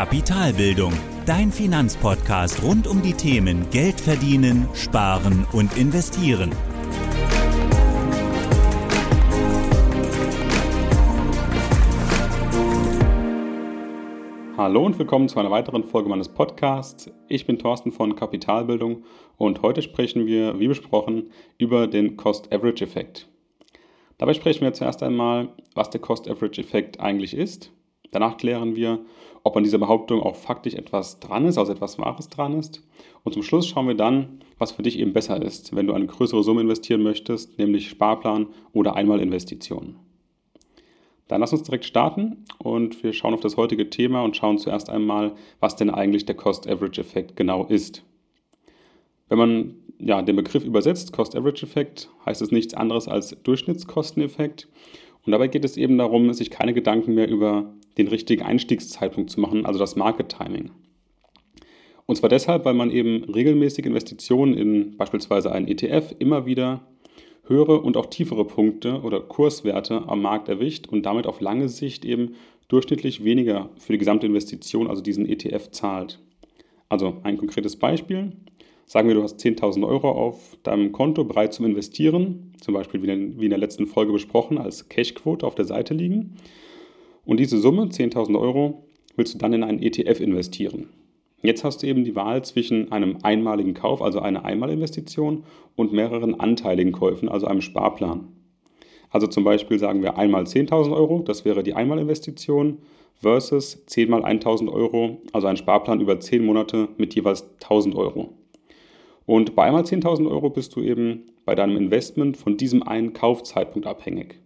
Kapitalbildung, dein Finanzpodcast rund um die Themen Geld verdienen, sparen und investieren. Hallo und willkommen zu einer weiteren Folge meines Podcasts. Ich bin Thorsten von Kapitalbildung und heute sprechen wir, wie besprochen, über den Cost-Average-Effekt. Dabei sprechen wir zuerst einmal, was der Cost-Average-Effekt eigentlich ist. Danach klären wir, ob an dieser Behauptung auch faktisch etwas dran ist, also etwas Wahres dran ist. Und zum Schluss schauen wir dann, was für dich eben besser ist, wenn du eine größere Summe investieren möchtest, nämlich Sparplan oder Einmalinvestitionen. Dann lass uns direkt starten und wir schauen auf das heutige Thema und schauen zuerst einmal, was denn eigentlich der Cost-Average-Effekt genau ist. Wenn man ja, den Begriff übersetzt, Cost-Average-Effekt, heißt es nichts anderes als Durchschnittskosteneffekt. Und dabei geht es eben darum, sich keine Gedanken mehr über den richtigen Einstiegszeitpunkt zu machen, also das Market Timing. Und zwar deshalb, weil man eben regelmäßig Investitionen in beispielsweise einen ETF immer wieder höhere und auch tiefere Punkte oder Kurswerte am Markt erwischt und damit auf lange Sicht eben durchschnittlich weniger für die gesamte Investition, also diesen ETF, zahlt. Also ein konkretes Beispiel. Sagen wir, du hast 10.000 Euro auf deinem Konto bereit zum Investieren, zum Beispiel wie in der letzten Folge besprochen, als Cashquote auf der Seite liegen. Und diese Summe, 10.000 Euro, willst du dann in einen ETF investieren. Jetzt hast du eben die Wahl zwischen einem einmaligen Kauf, also einer Einmalinvestition, und mehreren anteiligen Käufen, also einem Sparplan. Also zum Beispiel sagen wir einmal 10.000 Euro, das wäre die Einmalinvestition, versus 10 mal 1.000 Euro, also ein Sparplan über 10 Monate mit jeweils 1.000 Euro. Und bei einmal 10.000 Euro bist du eben bei deinem Investment von diesem einen Kaufzeitpunkt abhängig.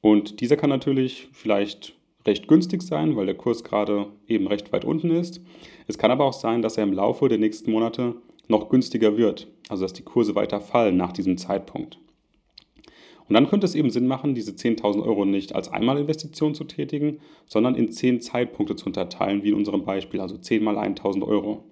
Und dieser kann natürlich vielleicht recht günstig sein, weil der Kurs gerade eben recht weit unten ist. Es kann aber auch sein, dass er im Laufe der nächsten Monate noch günstiger wird, also dass die Kurse weiter fallen nach diesem Zeitpunkt. Und dann könnte es eben Sinn machen, diese 10.000 Euro nicht als Einmalinvestition zu tätigen, sondern in 10 Zeitpunkte zu unterteilen, wie in unserem Beispiel, also 10 mal 1.000 Euro.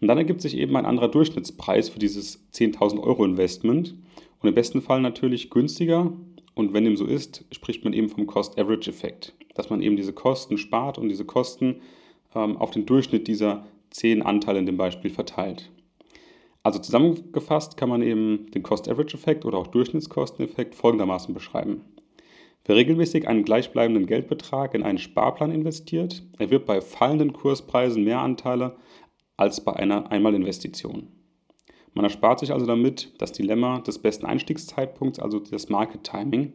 Und dann ergibt sich eben ein anderer Durchschnittspreis für dieses 10.000 Euro Investment und im besten Fall natürlich günstiger. Und wenn dem so ist, spricht man eben vom Cost-Average-Effekt, dass man eben diese Kosten spart und diese Kosten ähm, auf den Durchschnitt dieser 10 Anteile in dem Beispiel verteilt. Also zusammengefasst kann man eben den Cost-Average-Effekt oder auch Durchschnittskosteneffekt folgendermaßen beschreiben. Wer regelmäßig einen gleichbleibenden Geldbetrag in einen Sparplan investiert, erwirbt bei fallenden Kurspreisen mehr Anteile als bei einer Einmalinvestition. Man erspart sich also damit das Dilemma des besten Einstiegszeitpunkts, also das Market Timing.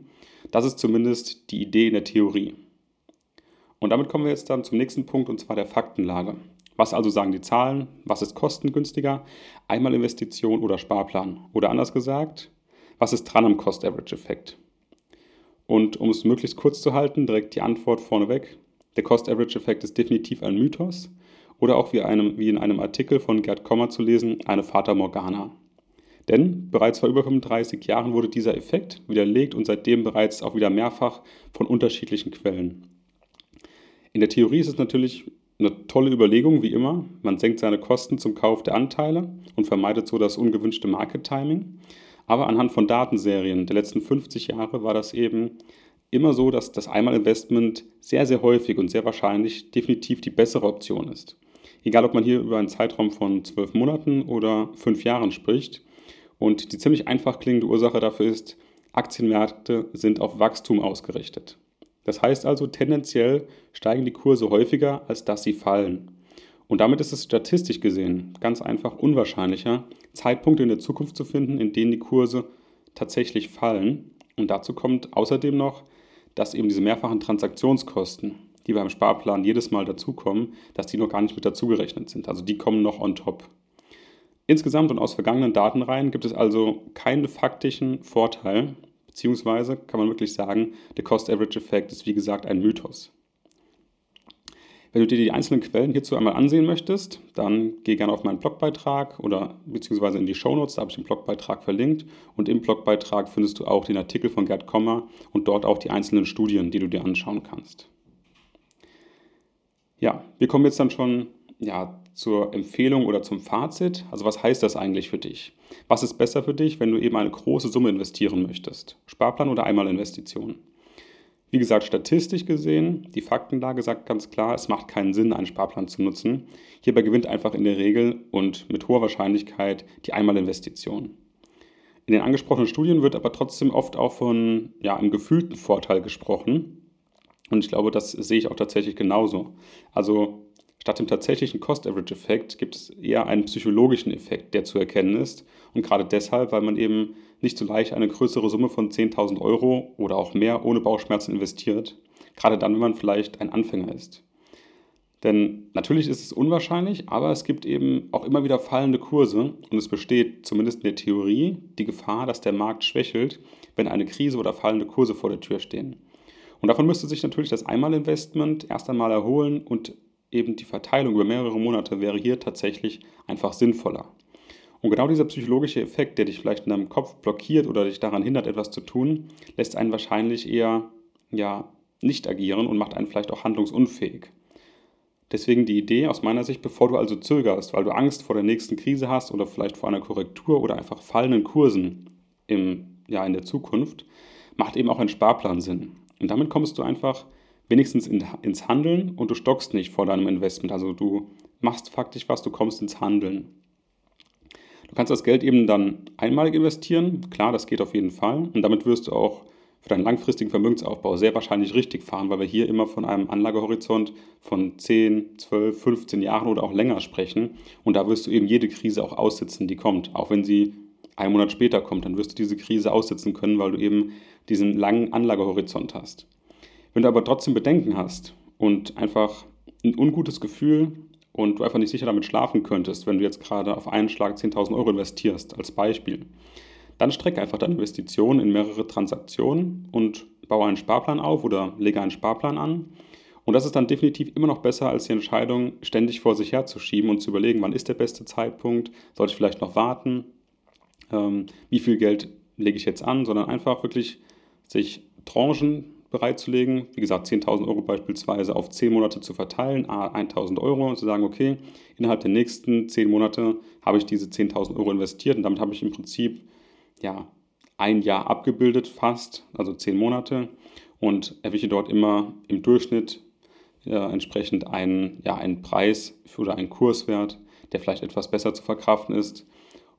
Das ist zumindest die Idee in der Theorie. Und damit kommen wir jetzt dann zum nächsten Punkt und zwar der Faktenlage. Was also sagen die Zahlen? Was ist kostengünstiger? Einmalinvestition oder Sparplan? Oder anders gesagt, was ist dran am Cost-Average-Effekt? Und um es möglichst kurz zu halten, direkt die Antwort vorneweg. Der Cost-Average-Effekt ist definitiv ein Mythos oder auch wie, einem, wie in einem Artikel von Gerd Kommer zu lesen, eine Fata Morgana. Denn bereits vor über 35 Jahren wurde dieser Effekt widerlegt und seitdem bereits auch wieder mehrfach von unterschiedlichen Quellen. In der Theorie ist es natürlich eine tolle Überlegung, wie immer. Man senkt seine Kosten zum Kauf der Anteile und vermeidet so das ungewünschte Market Timing. Aber anhand von Datenserien der letzten 50 Jahre war das eben immer so, dass das Einmalinvestment sehr, sehr häufig und sehr wahrscheinlich definitiv die bessere Option ist. Egal, ob man hier über einen Zeitraum von zwölf Monaten oder fünf Jahren spricht. Und die ziemlich einfach klingende Ursache dafür ist, Aktienmärkte sind auf Wachstum ausgerichtet. Das heißt also, tendenziell steigen die Kurse häufiger, als dass sie fallen. Und damit ist es statistisch gesehen ganz einfach unwahrscheinlicher, Zeitpunkte in der Zukunft zu finden, in denen die Kurse tatsächlich fallen. Und dazu kommt außerdem noch, dass eben diese mehrfachen Transaktionskosten, die beim Sparplan jedes Mal dazukommen, dass die noch gar nicht mit dazugerechnet sind. Also die kommen noch on top. Insgesamt und aus vergangenen Datenreihen gibt es also keinen faktischen Vorteil, beziehungsweise kann man wirklich sagen, der Cost-Average-Effekt ist wie gesagt ein Mythos. Wenn du dir die einzelnen Quellen hierzu einmal ansehen möchtest, dann geh gerne auf meinen Blogbeitrag oder beziehungsweise in die Shownotes, da habe ich den Blogbeitrag verlinkt und im Blogbeitrag findest du auch den Artikel von Gerd Kommer und dort auch die einzelnen Studien, die du dir anschauen kannst. Ja, wir kommen jetzt dann schon ja, zur Empfehlung oder zum Fazit. Also was heißt das eigentlich für dich? Was ist besser für dich, wenn du eben eine große Summe investieren möchtest? Sparplan oder Einmalinvestition? Wie gesagt, statistisch gesehen, die Faktenlage sagt ganz klar, es macht keinen Sinn, einen Sparplan zu nutzen. Hierbei gewinnt einfach in der Regel und mit hoher Wahrscheinlichkeit die Einmalinvestition. In den angesprochenen Studien wird aber trotzdem oft auch von ja, einem gefühlten Vorteil gesprochen. Und ich glaube, das sehe ich auch tatsächlich genauso. Also statt dem tatsächlichen Cost-Average-Effekt gibt es eher einen psychologischen Effekt, der zu erkennen ist. Und gerade deshalb, weil man eben nicht so leicht eine größere Summe von 10.000 Euro oder auch mehr ohne Bauchschmerzen investiert. Gerade dann, wenn man vielleicht ein Anfänger ist. Denn natürlich ist es unwahrscheinlich, aber es gibt eben auch immer wieder fallende Kurse und es besteht zumindest in der Theorie die Gefahr, dass der Markt schwächelt, wenn eine Krise oder fallende Kurse vor der Tür stehen. Und davon müsste sich natürlich das Einmalinvestment erst einmal erholen und eben die Verteilung über mehrere Monate wäre hier tatsächlich einfach sinnvoller. Und genau dieser psychologische Effekt, der dich vielleicht in deinem Kopf blockiert oder dich daran hindert, etwas zu tun, lässt einen wahrscheinlich eher ja, nicht agieren und macht einen vielleicht auch handlungsunfähig. Deswegen die Idee aus meiner Sicht, bevor du also zögerst, weil du Angst vor der nächsten Krise hast oder vielleicht vor einer Korrektur oder einfach fallenden Kursen im, ja, in der Zukunft, macht eben auch ein Sparplan Sinn. Und damit kommst du einfach wenigstens in, ins Handeln und du stockst nicht vor deinem Investment. Also du machst faktisch was, du kommst ins Handeln. Du kannst das Geld eben dann einmalig investieren. Klar, das geht auf jeden Fall. Und damit wirst du auch für deinen langfristigen Vermögensaufbau sehr wahrscheinlich richtig fahren, weil wir hier immer von einem Anlagehorizont von 10, 12, 15 Jahren oder auch länger sprechen. Und da wirst du eben jede Krise auch aussitzen, die kommt. Auch wenn sie einen Monat später kommt, dann wirst du diese Krise aussitzen können, weil du eben diesen langen Anlagehorizont hast. Wenn du aber trotzdem Bedenken hast und einfach ein ungutes Gefühl und du einfach nicht sicher damit schlafen könntest, wenn du jetzt gerade auf einen Schlag 10.000 Euro investierst, als Beispiel, dann strecke einfach deine Investition in mehrere Transaktionen und baue einen Sparplan auf oder lege einen Sparplan an. Und das ist dann definitiv immer noch besser, als die Entscheidung ständig vor sich herzuschieben und zu überlegen, wann ist der beste Zeitpunkt, sollte ich vielleicht noch warten, ähm, wie viel Geld lege ich jetzt an, sondern einfach wirklich sich Tranchen bereitzulegen, wie gesagt 10.000 Euro beispielsweise auf 10 Monate zu verteilen, 1.000 Euro und zu sagen, okay, innerhalb der nächsten 10 Monate habe ich diese 10.000 Euro investiert und damit habe ich im Prinzip ja, ein Jahr abgebildet fast, also zehn Monate und erwische dort immer im Durchschnitt ja, entsprechend einen, ja, einen Preis oder einen Kurswert, der vielleicht etwas besser zu verkraften ist.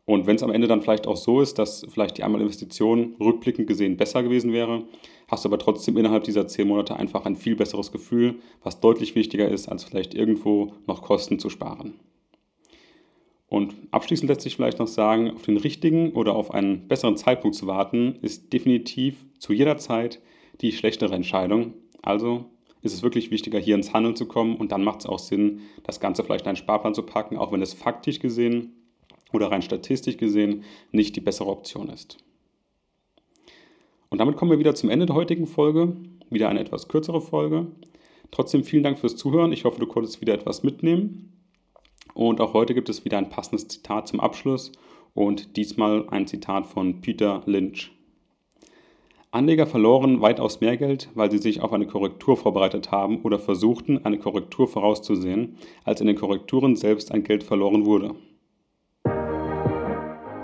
Und wenn es am Ende dann vielleicht auch so ist, dass vielleicht die Einmalinvestition rückblickend gesehen besser gewesen wäre, hast du aber trotzdem innerhalb dieser zehn Monate einfach ein viel besseres Gefühl, was deutlich wichtiger ist, als vielleicht irgendwo noch Kosten zu sparen. Und abschließend lässt sich vielleicht noch sagen, auf den richtigen oder auf einen besseren Zeitpunkt zu warten, ist definitiv zu jeder Zeit die schlechtere Entscheidung. Also ist es wirklich wichtiger, hier ins Handeln zu kommen und dann macht es auch Sinn, das Ganze vielleicht in einen Sparplan zu packen, auch wenn es faktisch gesehen oder rein statistisch gesehen nicht die bessere Option ist. Und damit kommen wir wieder zum Ende der heutigen Folge. Wieder eine etwas kürzere Folge. Trotzdem vielen Dank fürs Zuhören. Ich hoffe, du konntest wieder etwas mitnehmen. Und auch heute gibt es wieder ein passendes Zitat zum Abschluss und diesmal ein Zitat von Peter Lynch. Anleger verloren weitaus mehr Geld, weil sie sich auf eine Korrektur vorbereitet haben oder versuchten, eine Korrektur vorauszusehen, als in den Korrekturen selbst ein Geld verloren wurde.